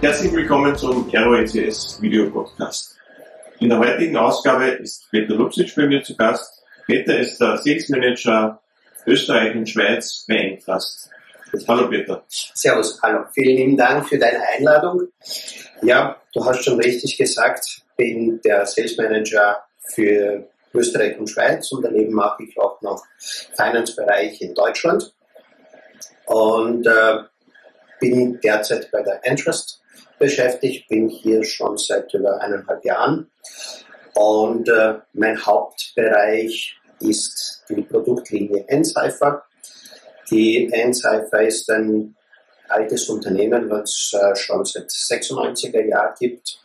Herzlich willkommen zum ROECS Video Podcast. In der heutigen Ausgabe ist Peter Lupsic bei mir zu Gast. Peter ist der Sales Manager Österreich und Schweiz bei Entrust. Hallo Peter. Servus, hallo. Vielen lieben Dank für deine Einladung. Ja, du hast schon richtig gesagt, bin der Sales Manager für Österreich und Schweiz und daneben mache ich auch noch Finance-Bereich in Deutschland und äh, bin derzeit bei der Entrust beschäftigt, bin hier schon seit über eineinhalb Jahren und äh, mein Hauptbereich ist die Produktlinie Encipher. Die Encipher ist ein altes Unternehmen, was äh, schon seit 96er Jahren gibt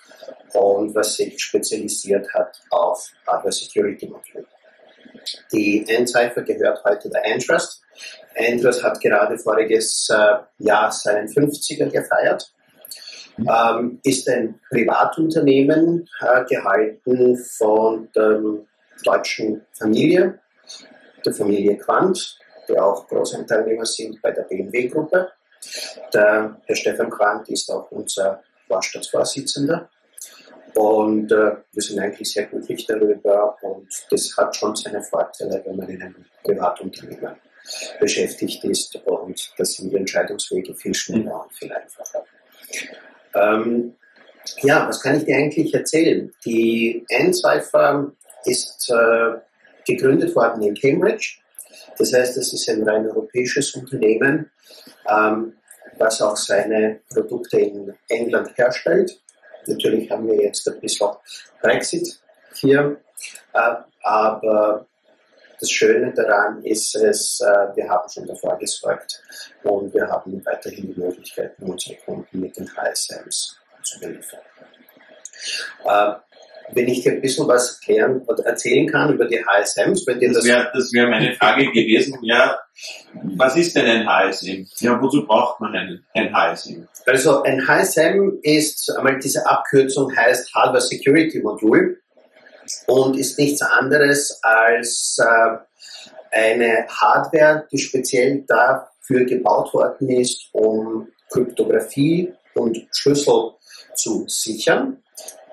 und was sich spezialisiert hat auf Hardware Security Module. Die Encipher gehört heute der Entrust. Entrust hat gerade voriges äh, Jahr seinen 50er gefeiert ähm, ist ein Privatunternehmen, äh, gehalten von der deutschen Familie, der Familie Quandt, die auch Großteilnehmer sind bei der BMW-Gruppe. Der Herr Stefan Quandt ist auch unser Vorstandsvorsitzender. Und äh, wir sind eigentlich sehr glücklich darüber und das hat schon seine Vorteile, wenn man in einem Privatunternehmen beschäftigt ist und da sind die Entscheidungswege viel schneller und viel einfacher. Ähm, ja, was kann ich dir eigentlich erzählen? Die Encipher ist äh, gegründet worden in Cambridge. Das heißt, es ist ein rein europäisches Unternehmen, ähm, was auch seine Produkte in England herstellt. Natürlich haben wir jetzt ein bisschen Brexit hier, äh, aber das Schöne daran ist es, äh, wir haben schon davor gesorgt und wir haben weiterhin die Möglichkeiten, unsere Kunden mit den HSMs zu beliefern. Äh, wenn ich dir ein bisschen was erklären oder erzählen kann über die HSMs, wenn dir das, das wäre wär meine Frage gewesen. Ja, was ist denn ein HSM? Ja, wozu braucht man ein, ein HSM? Also ein HSM ist einmal diese Abkürzung heißt Hardware Security Modul und ist nichts anderes als äh, eine Hardware, die speziell dafür gebaut worden ist, um Kryptographie und Schlüssel zu sichern.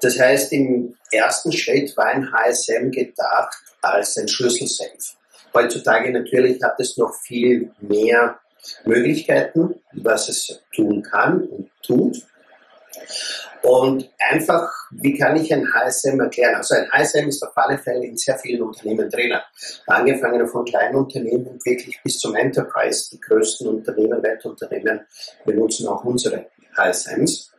Das heißt, im ersten Schritt war ein HSM gedacht als ein Schlüsselsafe. Heutzutage natürlich hat es noch viel mehr Möglichkeiten, was es tun kann und tut. Und einfach, wie kann ich ein HSM erklären? Also ein HSM ist auf alle Fälle in sehr vielen Unternehmen drinnen. Angefangen von kleinen Unternehmen wirklich bis zum Enterprise. Die größten Unternehmen, Weltunternehmen benutzen auch unsere HSMs.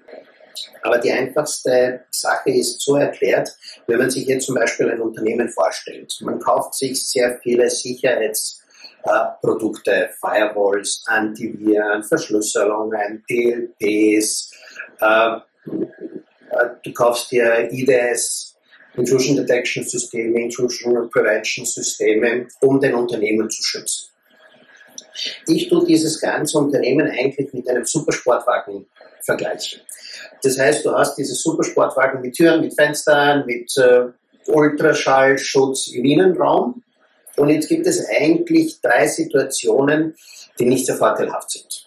Aber die einfachste Sache ist so erklärt, wenn man sich jetzt zum Beispiel ein Unternehmen vorstellt. Man kauft sich sehr viele Sicherheitsprodukte, Firewalls, Antiviren, Verschlüsselungen, DLPs, du kaufst dir IDS, Intrusion Detection Systeme, Intrusion Prevention Systeme, um den Unternehmen zu schützen. Ich tue dieses ganze Unternehmen eigentlich mit einem Supersportwagen vergleichen. Das heißt, du hast dieses Supersportwagen mit Türen, mit Fenstern, mit äh, Ultraschallschutz im Innenraum. Und jetzt gibt es eigentlich drei Situationen, die nicht sehr vorteilhaft sind.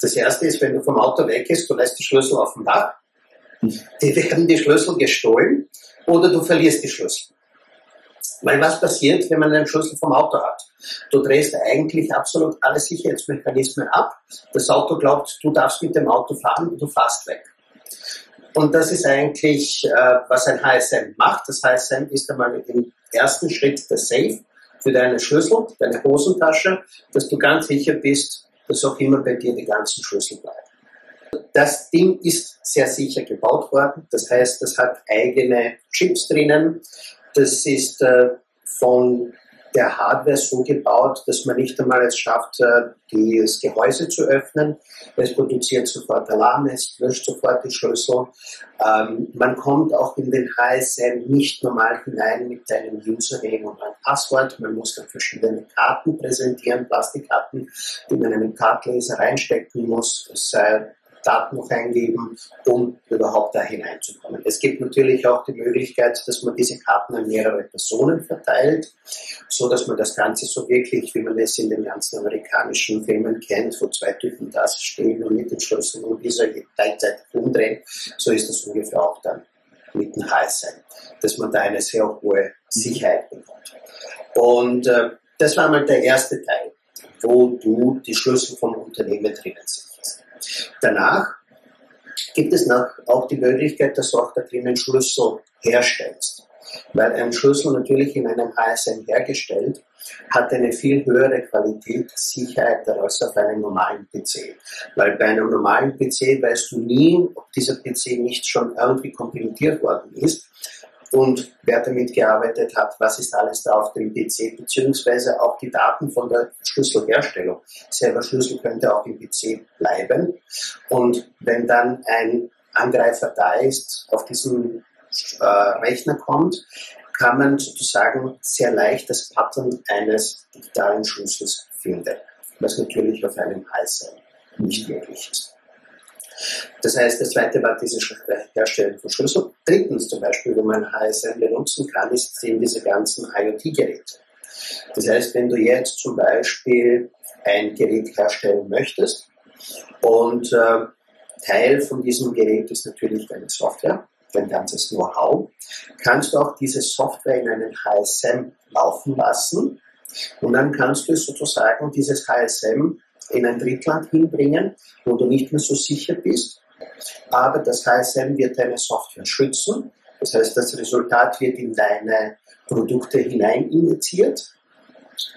Das erste ist, wenn du vom Auto weg bist, du lässt die Schlüssel auf dem Dach, die werden die Schlüssel gestohlen oder du verlierst die Schlüssel. Weil was passiert, wenn man einen Schlüssel vom Auto hat? Du drehst eigentlich absolut alle Sicherheitsmechanismen ab. Das Auto glaubt, du darfst mit dem Auto fahren und du fährst weg. Und das ist eigentlich, äh, was ein HSM macht. Das HSM ist einmal im ersten Schritt der Safe für deine Schlüssel, deine Hosentasche, dass du ganz sicher bist, dass auch immer bei dir die ganzen Schlüssel bleiben. Das Ding ist sehr sicher gebaut worden. Das heißt, das hat eigene Chips drinnen. Das ist äh, von der Hardware so gebaut, dass man nicht einmal es schafft, äh, das Gehäuse zu öffnen. Es produziert sofort Alarm, es löscht sofort die Schlüssel. Ähm, man kommt auch in den HSM nicht normal hinein mit einem Username und einem Passwort. Man muss dann verschiedene Karten präsentieren, Plastikkarten, die man in einen Kartleser reinstecken muss. Es sei Daten noch eingeben, um überhaupt da hineinzukommen. Es gibt natürlich auch die Möglichkeit, dass man diese Karten an mehrere Personen verteilt, so dass man das Ganze so wirklich, wie man es in den ganzen amerikanischen Filmen kennt, wo zwei Typen da stehen und mit den Schlüsseln und dieser gleichzeitig umdrehen, so ist das ungefähr auch dann mit dem HSM, dass man da eine sehr hohe Sicherheit bekommt. Und äh, das war mal der erste Teil, wo du die Schlüssel vom Unternehmen drinnen sicherst. Danach gibt es noch auch die Möglichkeit, dass du auch da drinnen Schlüssel herstellst. Weil ein Schlüssel natürlich in einem HSM hergestellt hat eine viel höhere Qualität, Sicherheit als auf einem normalen PC. Weil bei einem normalen PC weißt du nie, ob dieser PC nicht schon irgendwie komprimiert worden ist und wer damit gearbeitet hat, was ist alles da auf dem PC, beziehungsweise auch die Daten von der Schlüsselherstellung. Selber Schlüssel könnte auch im PC bleiben. Und wenn dann ein Angreifer da ist, auf diesen äh, Rechner kommt, kann man sozusagen sehr leicht das Pattern eines digitalen Schlüssels finden, was natürlich auf einem ISM nicht möglich ist. Das heißt, das zweite war diese Herstellung von Schlüssel. Drittens zum Beispiel, wo man HSM benutzen kann, ist, sind diese ganzen IoT-Geräte. Das heißt, wenn du jetzt zum Beispiel ein Gerät herstellen möchtest und äh, Teil von diesem Gerät ist natürlich deine Software, dein ganzes Know-how, kannst du auch diese Software in einen HSM laufen lassen und dann kannst du sozusagen dieses HSM in ein Drittland hinbringen, wo du nicht mehr so sicher bist. Aber das HSM wird deine Software schützen. Das heißt, das Resultat wird in deine Produkte hinein injiziert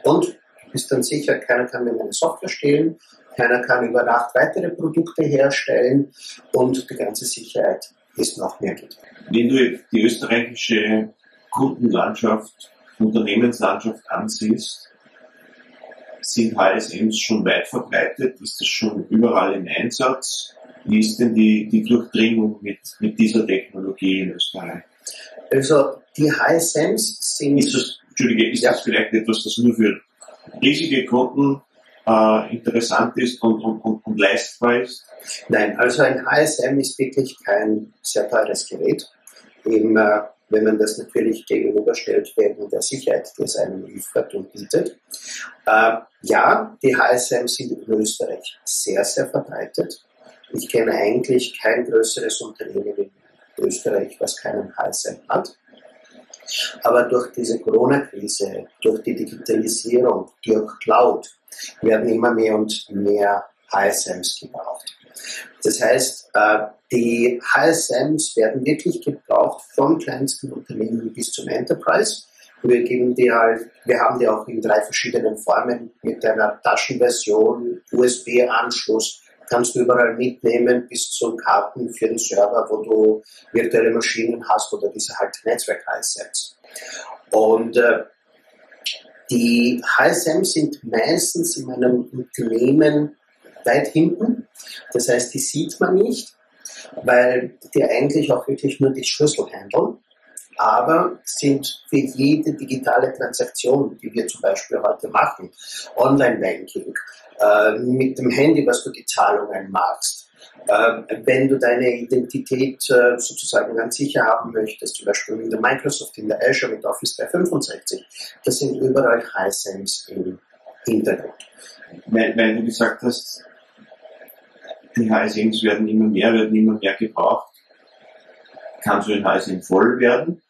und du bist dann sicher, keiner kann mir meine Software stehlen, keiner kann über Nacht weitere Produkte herstellen und die ganze Sicherheit ist noch mehr gegeben. Wenn du die österreichische Kundenlandschaft, Unternehmenslandschaft ansiehst, sind HSMs schon weit verbreitet? Ist das schon überall im Einsatz? Wie ist denn die, die Durchdringung mit, mit dieser Technologie in Österreich? Also die HSMs sind... Ist das, Entschuldige, ist ja. das vielleicht etwas, das nur für riesige Kunden äh, interessant ist und, und, und, und leistbar ist? Nein, also ein HSM ist wirklich kein sehr teures Gerät. Im, äh, wenn man das natürlich gegenüberstellt wegen der Sicherheit, die es einem liefert und bietet. Äh, ja, die HSM sind in Österreich sehr, sehr verbreitet. Ich kenne eigentlich kein größeres Unternehmen in Österreich, was keinen HSM hat. Aber durch diese Corona-Krise, durch die Digitalisierung, durch Cloud werden immer mehr und mehr HSMs gebraucht. Das heißt, äh, die HSMs werden wirklich gebraucht von kleinsten Unternehmen bis zum Enterprise. Wir geben die halt, wir haben die auch in drei verschiedenen Formen mit einer Taschenversion, USB-Anschluss, kannst du überall mitnehmen bis zu Karten für den Server, wo du virtuelle Maschinen hast oder diese halt Netzwerk-HSMs. Und äh, die HSMs sind meistens in einem Unternehmen weit hinten. Das heißt, die sieht man nicht, weil die eigentlich auch wirklich nur die Schlüssel handeln, aber sind für jede digitale Transaktion, die wir zum Beispiel heute machen, Online-Banking, äh, mit dem Handy, was du die Zahlungen machst, äh, wenn du deine Identität äh, sozusagen ganz sicher haben möchtest, zum Beispiel in der Microsoft, in der Azure mit Office 365, das sind überall HSMs im Hintergrund. Weil, weil du gesagt hast, die HSMs werden immer mehr, werden immer mehr gebraucht. Kann so ein HSM voll werden?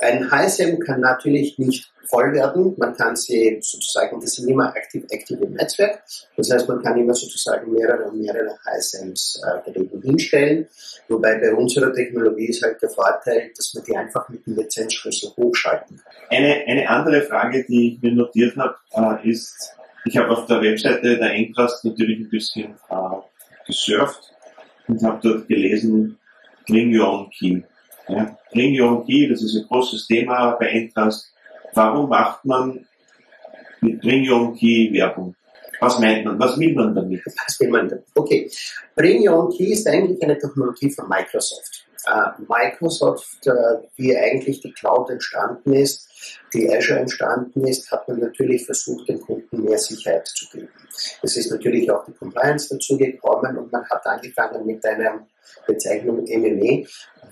Ein HSM kann natürlich nicht voll werden. Man kann sie sozusagen, das sind immer aktiv, aktiv im Netzwerk. Das heißt, man kann immer sozusagen mehrere und mehrere HSMs äh, daneben hinstellen. Wobei bei unserer Technologie ist halt der Vorteil, dass man die einfach mit dem Lizenzschlüssel hochschalten kann. Eine, eine andere Frage, die ich mir notiert habe, äh, ist, ich habe auf der Webseite der Entrust natürlich ein bisschen äh, gesurft und habe dort gelesen, Bring Your Own Key. Ja, Bring Your Own Key, das ist ein großes Thema bei Entrust. Warum macht man mit Bring Your Own Key Werbung? Was meint man? Was will man damit? Was will man damit? Okay. Bring Your Own Key ist eigentlich eine Technologie von Microsoft. Uh, Microsoft, uh, wie eigentlich die Cloud entstanden ist, die Azure entstanden ist, hat man natürlich versucht, den Kunden mehr Sicherheit zu geben. Es ist natürlich auch die Compliance dazu gekommen und man hat angefangen mit einer Bezeichnung MME,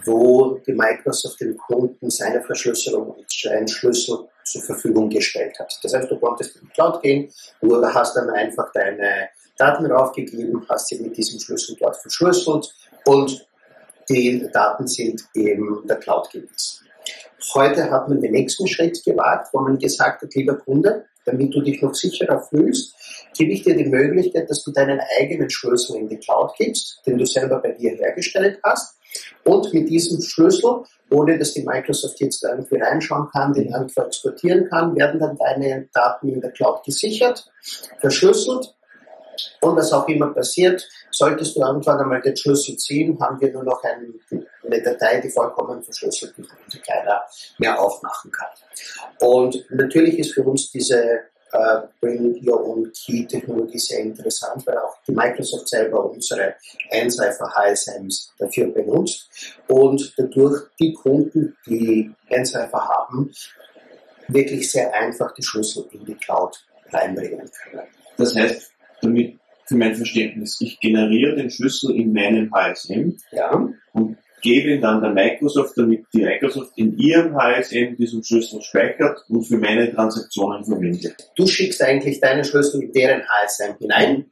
wo die Microsoft dem Kunden seine Verschlüsselung und seinen Schlüssel zur Verfügung gestellt hat. Das heißt, du konntest in die Cloud gehen, du hast dann einfach deine Daten draufgegeben, hast sie mit diesem Schlüssel dort verschlüsselt und die Daten sind in der Cloud gewesen. Heute hat man den nächsten Schritt gewagt, wo man gesagt hat, lieber Kunde, damit du dich noch sicherer fühlst, gebe ich dir die Möglichkeit, dass du deinen eigenen Schlüssel in die Cloud gibst, den du selber bei dir hergestellt hast. Und mit diesem Schlüssel, ohne dass die Microsoft jetzt irgendwie reinschauen kann, den einfach exportieren kann, werden dann deine Daten in der Cloud gesichert, verschlüsselt und was auch immer passiert, solltest du irgendwann einmal den Schlüssel ziehen, haben wir nur noch ein, eine Datei, die vollkommen verschlüsselt ist und die keiner mehr aufmachen kann. Und natürlich ist für uns diese äh, Bring Your Own Key Technologie sehr interessant, weil auch die Microsoft selber unsere Eincypher HSMs dafür benutzt und dadurch die Kunden, die Eincypher haben, wirklich sehr einfach die Schlüssel in die Cloud reinbringen können. Das heißt, damit für mein Verständnis, ich generiere den Schlüssel in meinem HSM ja. und gebe ihn dann der Microsoft, damit die Microsoft in ihrem HSM diesen Schlüssel speichert und für meine Transaktionen verwendet. Du schickst eigentlich deinen Schlüssel in deren HSM hinein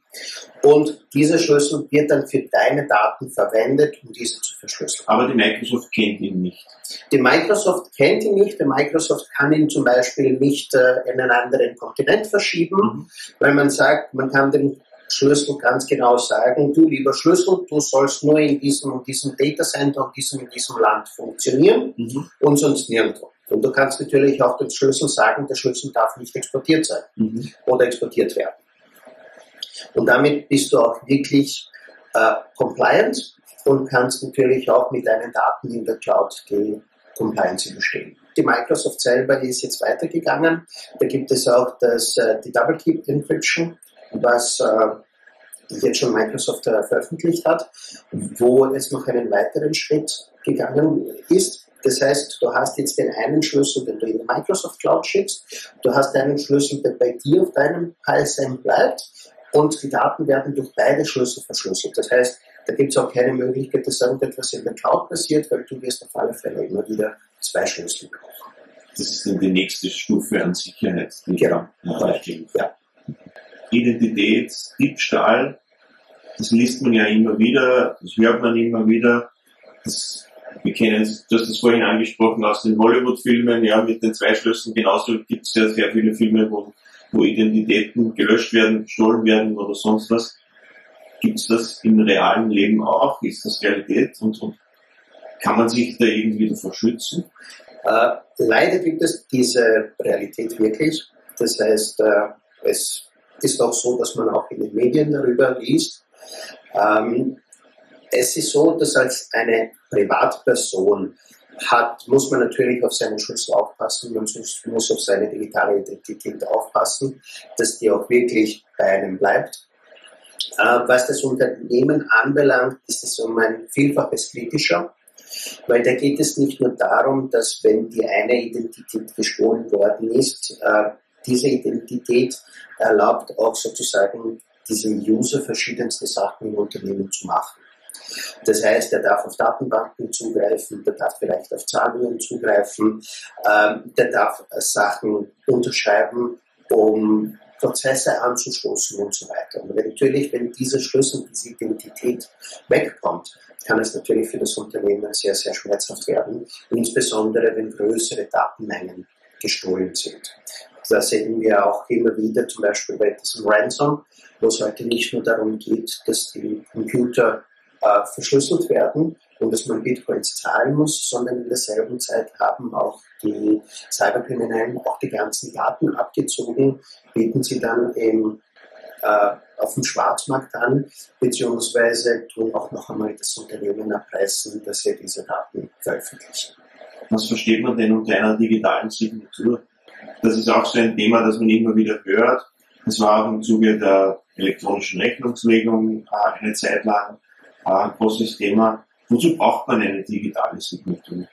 und dieser Schlüssel wird dann für deine Daten verwendet, um diese zu verschlüsseln. Aber die Microsoft kennt ihn nicht. Die Microsoft kennt ihn nicht. Die Microsoft kann ihn zum Beispiel nicht äh, in einen anderen Kontinent verschieben, mhm. weil man sagt, man kann den Schlüssel ganz genau sagen, du lieber Schlüssel, du sollst nur in diesem, diesem Data Center und diesem, in diesem Land funktionieren mhm. und sonst nirgendwo. Und du kannst natürlich auch dem Schlüssel sagen, der Schlüssel darf nicht exportiert sein mhm. oder exportiert werden. Und damit bist du auch wirklich äh, compliant und kannst natürlich auch mit deinen Daten in der Cloud die Compliance bestehen. Die Microsoft selber ist jetzt weitergegangen. Da gibt es auch das, äh, die Double Keep Encryption was äh, jetzt schon Microsoft äh, veröffentlicht hat, wo es noch einen weiteren Schritt gegangen ist. Das heißt, du hast jetzt den einen Schlüssel, den du in die Microsoft Cloud schickst, du hast einen Schlüssel, der bei dir auf deinem HSM bleibt und die Daten werden durch beide Schlüssel verschlüsselt. Das heißt, da gibt es auch keine Möglichkeit, dass irgendetwas in der Cloud passiert, weil du wirst auf alle Fälle immer wieder zwei Schlüssel brauchen. Das ist dann die nächste Stufe an Sicherheit. Die genau. Ja. Identität, Diebstahl, das liest man ja immer wieder, das hört man immer wieder. Das, wir kennen du hast es vorhin angesprochen aus den Hollywood-Filmen, ja, mit den zwei Schlüsseln. Genauso gibt es ja sehr viele Filme, wo, wo Identitäten gelöscht werden, gestohlen werden oder sonst was. Gibt es das im realen Leben auch? Ist das Realität? Und, und kann man sich da irgendwie davor schützen? Äh, leider gibt es diese Realität wirklich. Das heißt, äh, es ist auch so, dass man auch in den Medien darüber liest. Ähm, es ist so, dass als eine Privatperson hat, muss man natürlich auf seinen Schutz aufpassen, man muss, auf seine digitale Identität aufpassen, dass die auch wirklich bei einem bleibt. Äh, was das Unternehmen anbelangt, ist es um ein Vielfaches kritischer, weil da geht es nicht nur darum, dass wenn die eine Identität gestohlen worden ist, äh, diese Identität erlaubt auch sozusagen diesem User verschiedenste Sachen im Unternehmen zu machen. Das heißt, er darf auf Datenbanken zugreifen, der darf vielleicht auf Zahlungen zugreifen, ähm, der darf Sachen unterschreiben, um Prozesse anzustoßen und so weiter. Und natürlich, wenn dieser Schlüssel, diese Identität wegkommt, kann es natürlich für das Unternehmen sehr, sehr schmerzhaft werden, insbesondere wenn größere Datenmengen gestohlen sind. Da sehen wir auch immer wieder, zum Beispiel bei diesem Ransom, wo es heute nicht nur darum geht, dass die Computer äh, verschlüsselt werden und dass man Bitcoins zahlen muss, sondern in derselben Zeit haben auch die Cyberkriminellen auch die ganzen Daten abgezogen, bieten sie dann eben äh, auf dem Schwarzmarkt an, beziehungsweise tun auch noch einmal das Unternehmen erpressen, dass sie diese Daten veröffentlichen. Was versteht man denn unter einer digitalen Signatur? Das ist auch so ein Thema, das man immer wieder hört. Das war auch im Zuge der elektronischen Rechnungslegung äh, eine Zeit lang äh, ein großes Thema. Wozu braucht man eine digitale Signatur?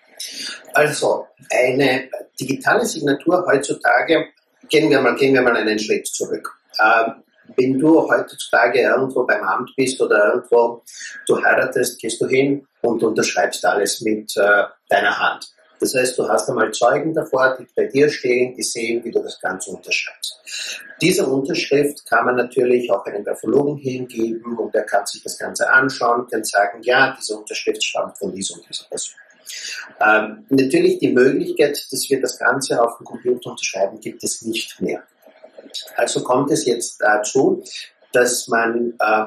Also, eine digitale Signatur heutzutage, gehen wir mal, gehen wir mal einen Schritt zurück. Ähm, wenn du heutzutage irgendwo beim Amt bist oder irgendwo du heiratest, gehst du hin und unterschreibst alles mit äh, deiner Hand. Das heißt, du hast einmal Zeugen davor, die bei dir stehen, die sehen, wie du das Ganze unterschreibst. Diese Unterschrift kann man natürlich auch einem Graphologen hingeben und der kann sich das Ganze anschauen, kann sagen, ja, diese Unterschrift stammt von dieser und dieser Person. Ähm, natürlich die Möglichkeit, dass wir das Ganze auf dem Computer unterschreiben, gibt es nicht mehr. Also kommt es jetzt dazu, dass man äh,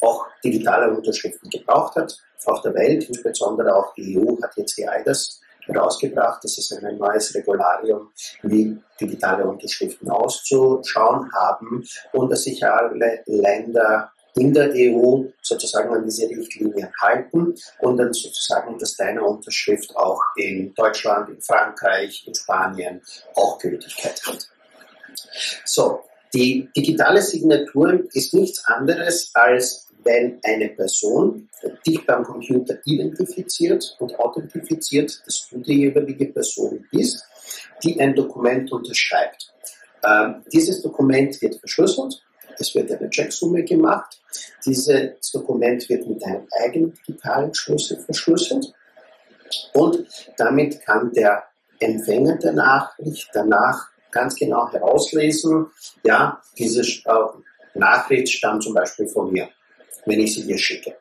auch digitale Unterschriften gebraucht hat auf der Welt, insbesondere auch die EU hat jetzt die EIDAS herausgebracht. Das ist ein neues Regularium, wie digitale Unterschriften auszuschauen haben und dass sich alle Länder in der EU sozusagen an diese Richtlinien halten und dann sozusagen, dass deine Unterschrift auch in Deutschland, in Frankreich, in Spanien auch Gültigkeit hat. So, die digitale Signatur ist nichts anderes als wenn eine Person dich beim Computer identifiziert und authentifiziert, dass du die jeweilige Person bist, die ein Dokument unterschreibt. Ähm, dieses Dokument wird verschlüsselt, es wird eine Checksumme gemacht, dieses Dokument wird mit einem eigenen digitalen Schlüssel verschlüsselt und damit kann der Empfänger der Nachricht danach ganz genau herauslesen, ja, diese äh, Nachricht stammt zum Beispiel von mir wenn ich sie dir schicke.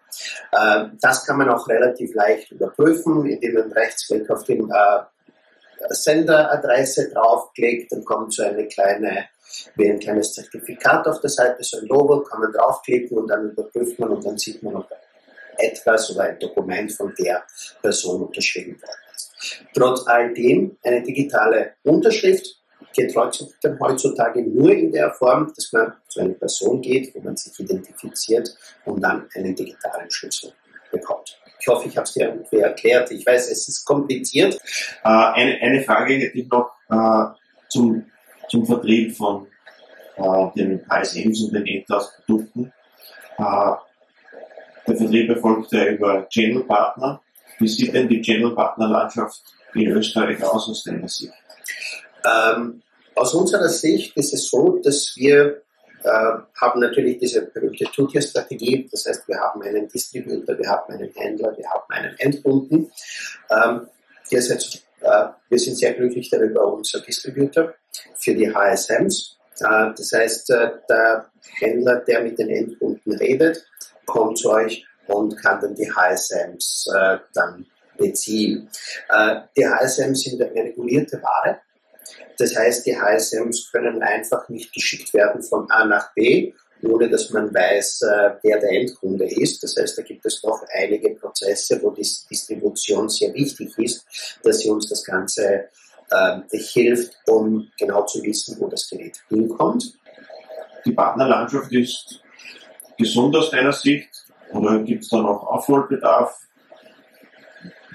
Äh, das kann man auch relativ leicht überprüfen, indem man Rechtsklick auf die äh, Senderadresse draufklickt, dann kommt so eine kleine, wie ein kleines Zertifikat auf der Seite, so ein Logo, kann man draufklicken und dann überprüft man und dann sieht man, ob etwas oder ein Dokument von der Person unterschrieben worden ist. Trotz all dem eine digitale Unterschrift geht heutzutage nur in der Form, dass man zu einer Person geht, wo man sich identifiziert und dann einen digitalen Schlüssel bekommt. Ich hoffe, ich habe es dir irgendwie erklärt. Ich weiß, es ist kompliziert. Äh, eine, eine, Frage hätte ich noch äh, zum, zum Vertrieb von äh, den HSMs und den Endlausprodukten. Äh, der Vertrieb erfolgt ja über Channel-Partner. Wie sieht denn die Channel-Partner-Landschaft in Österreich aus aus deiner Sicht? Ähm, aus unserer Sicht ist es so, dass wir äh, haben natürlich diese berühmte Two-Tier-Strategie. Das heißt, wir haben einen Distributor, wir haben einen Händler, wir haben einen Endkunden. Ähm, jetzt, äh, wir sind sehr glücklich darüber, unser Distributor für die HSMs. Äh, das heißt, äh, der Händler, der mit den Endkunden redet, kommt zu euch und kann dann die HSMs äh, dann beziehen. Äh, die HSMs sind eine regulierte Ware. Das heißt, die HSMs können einfach nicht geschickt werden von A nach B, ohne dass man weiß, äh, wer der Endkunde ist. Das heißt, da gibt es doch einige Prozesse, wo die Distribution sehr wichtig ist, dass sie uns das Ganze äh, hilft, um genau zu wissen, wo das Gerät hinkommt. Die Partnerlandschaft ist gesund aus deiner Sicht oder gibt es da noch Aufholbedarf?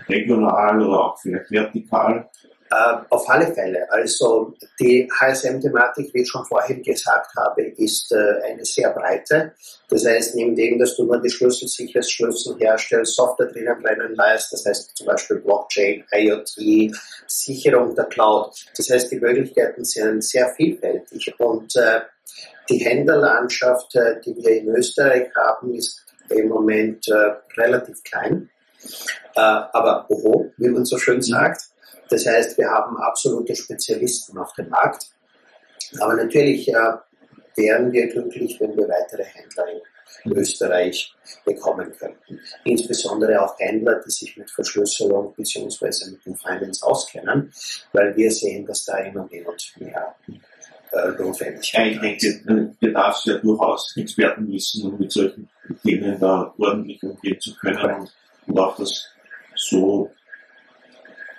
Regional oder auch vielleicht vertikal? Äh, auf alle Fälle. Also die HSM-Thematik, wie ich schon vorhin gesagt habe, ist äh, eine sehr breite. Das heißt, neben dem, dass du nur die Schlüsselsicherheitsschlüssel herstellst, Software drinnen bleiben lässt, das heißt zum Beispiel Blockchain, IoT, Sicherung der Cloud. Das heißt, die Möglichkeiten sind sehr vielfältig und äh, die Händlerlandschaft, die wir in Österreich haben, ist im Moment relativ klein. Aber oho, wie man so schön sagt. Das heißt, wir haben absolute Spezialisten auf dem Markt. Aber natürlich äh, wären wir glücklich, wenn wir weitere Händler in Österreich bekommen könnten. Insbesondere auch Händler, die sich mit Verschlüsselung bzw. mit dem Finance auskennen, weil wir sehen, dass da immer mehr und mehr äh, notwendig ist. Ja, ich denke, du darfst ja durchaus Experten wissen, um mit solchen Themen da ordentlich umgehen zu können und, und auch das so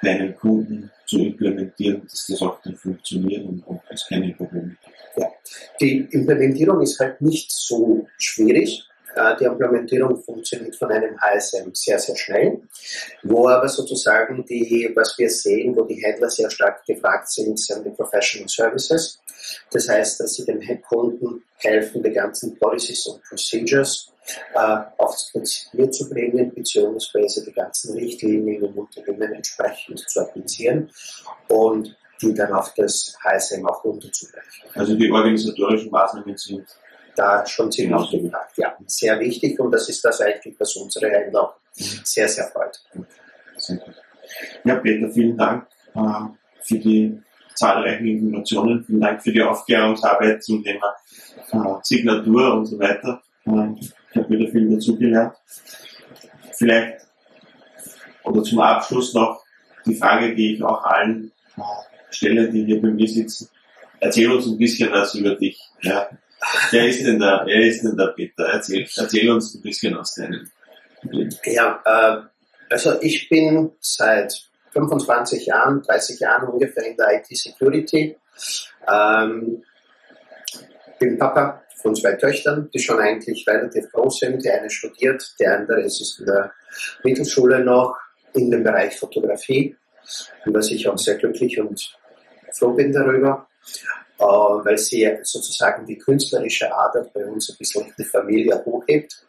deinen Kunden zu implementieren, dass das auch dann funktioniert und, und es keine Probleme gibt. Ja. Die Implementierung ist halt nicht so schwierig. Äh, die Implementierung funktioniert von einem HSM sehr, sehr schnell, wo aber sozusagen die, was wir sehen, wo die Händler sehr stark gefragt sind, sind die Professional Services. Das heißt, dass sie dem Kunden helfen, die ganzen Policies und Procedures äh, aufs Papier zu bringen, beziehungsweise die ganzen Richtlinien im Unternehmen entsprechend zu applizieren und die dann auf das HSM auch runterzubrechen. Also die organisatorischen Maßnahmen sind da schon ziemlich gefragt. Ja, sehr wichtig und das ist das eigentlich, was unsere Händler auch sehr, sehr freut. Ja, Peter, vielen Dank äh, für die zahlreichen Informationen. Vielen Dank für die Aufklärungsarbeit zum Thema äh, Signatur und so weiter. Äh, ich habe wieder viel dazugelernt. Vielleicht oder zum Abschluss noch die Frage, die ich auch allen äh, stelle, die hier bei mir sitzen. Erzähl uns ein bisschen was über dich. Ja. Wer ist denn da, wer ist denn der Peter? Erzähl, erzähl uns ein bisschen aus deinem Leben. Ja, äh, also ich bin seit 25 Jahren, 30 Jahren ungefähr in der IT-Security. Ähm, bin Papa von zwei Töchtern, die schon eigentlich relativ groß sind. Die eine studiert, der andere ist in der Mittelschule noch in dem Bereich Fotografie, über ich auch sehr glücklich und froh bin darüber, weil sie sozusagen die künstlerische Ader bei uns ein bisschen die Familie hochhebt.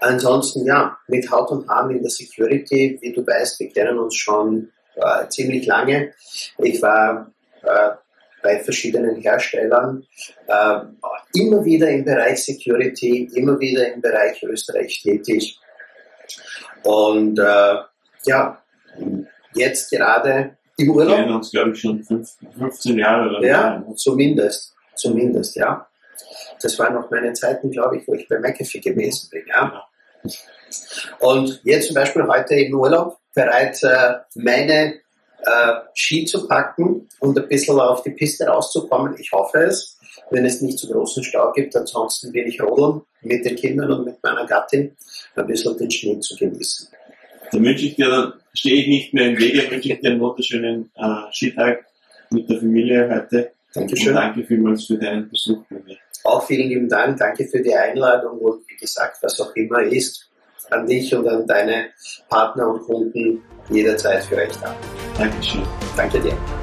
Ansonsten, ja, mit Haut und Haaren in der Security, wie du weißt, wir kennen uns schon äh, ziemlich lange. Ich war äh, bei verschiedenen Herstellern äh, immer wieder im Bereich Security, immer wieder im Bereich Österreich tätig. Und äh, ja, jetzt gerade im Urlaub. Wir kennen uns, glaube ich, schon 15 Jahre oder Ja, mehr. zumindest. Zumindest, ja. Das waren noch meine Zeiten, glaube ich, wo ich bei McAfee gewesen bin. Ja. Und jetzt zum Beispiel heute im Urlaub bereit, äh, meine äh, Ski zu packen und ein bisschen auf die Piste rauszukommen. Ich hoffe es, wenn es nicht zu großen Stau gibt. Ansonsten will ich rodeln mit den Kindern und mit meiner Gattin ein bisschen den Schnee zu genießen. Dann wünsche ich dir, stehe ich nicht mehr im Wege, wünsche ich dir einen wunderschönen äh, Skitag mit der Familie heute. Dankeschön. Und danke vielmals für deinen Besuch bei mir. Auch vielen lieben Dank. Danke für die Einladung und wie gesagt, was auch immer ist, an dich und an deine Partner und Kunden jederzeit für euch da. Dankeschön. Danke dir.